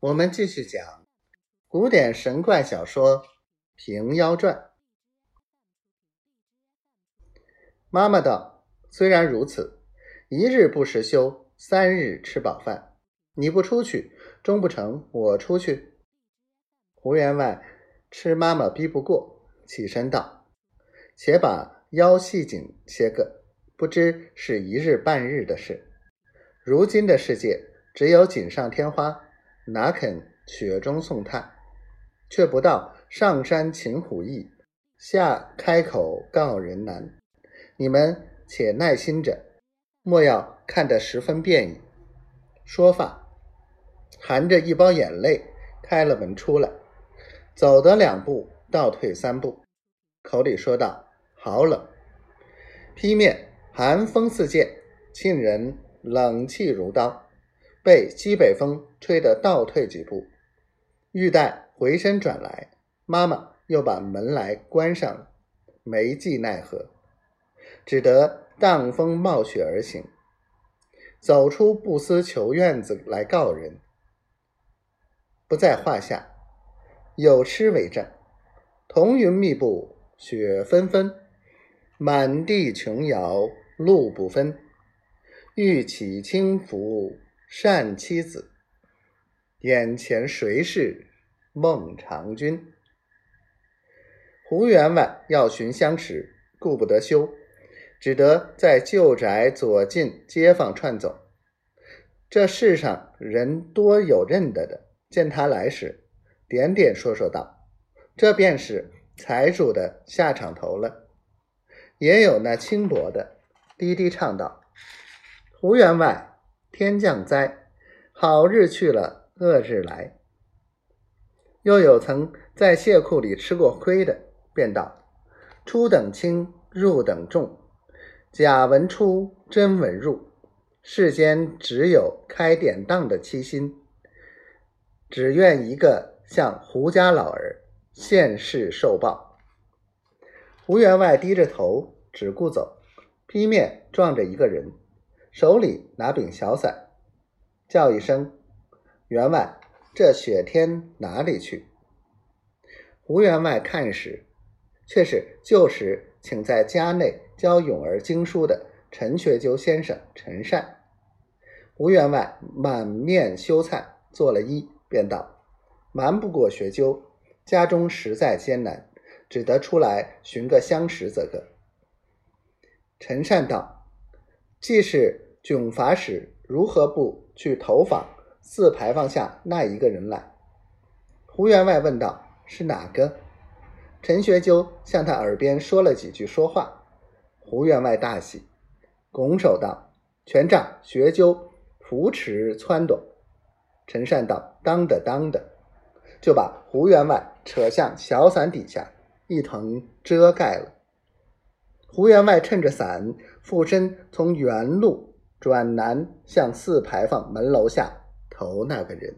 我们继续讲古典神怪小说《平妖传》。妈妈道：“虽然如此，一日不食休，三日吃饱饭。你不出去，终不成我出去。”胡员外吃妈妈逼不过，起身道：“且把腰系紧些个，不知是一日半日的事。如今的世界，只有锦上添花。”哪肯雪中送炭？却不到上山擒虎易，下开口告人难。你们且耐心着，莫要看得十分便宜。说罢，含着一包眼泪，开了门出来，走得两步，倒退三步，口里说道：“好冷！”劈面寒风似箭，沁人冷气如刀。被西北风吹得倒退几步，玉带回身转来，妈妈又把门来关上了，没计奈何，只得荡风冒雪而行，走出不思求院子来告人，不在话下。有诗为证：“彤云密布，雪纷纷，满地琼瑶路不分。欲起轻浮。”善妻子，眼前谁是孟尝君？胡员外要寻相识，顾不得休，只得在旧宅左近街坊串走。这世上人多有认得的，见他来时，点点说说道：“这便是财主的下场头了。”也有那轻薄的，低低唱道：“胡员外。”天降灾，好日去了，恶日来。又有曾在蟹库里吃过亏的，便道：出等轻，入等重，假文出，真文入。世间只有开典当的七心，只愿一个像胡家老儿现世受报。胡员外低着头，只顾走，劈面撞着一个人。手里拿柄小伞，叫一声：“员外，这雪天哪里去？”胡员外看时，却是旧时请在家内教咏儿经书的陈学究先生陈善。胡员外满面羞惭，做了揖，便道：“瞒不过学究，家中实在艰难，只得出来寻个相识则个。”陈善道：“既是。”囧法使如何不去投访四牌坊下那一个人来？胡员外问道：“是哪个？”陈学究向他耳边说了几句说话。胡员外大喜，拱手道：“全杖学究扶持撺掇。”陈善道：“当的当的。”就把胡员外扯向小伞底下，一同遮盖了。胡员外趁着伞，附身从原路。转南向四牌坊门楼下投那个人。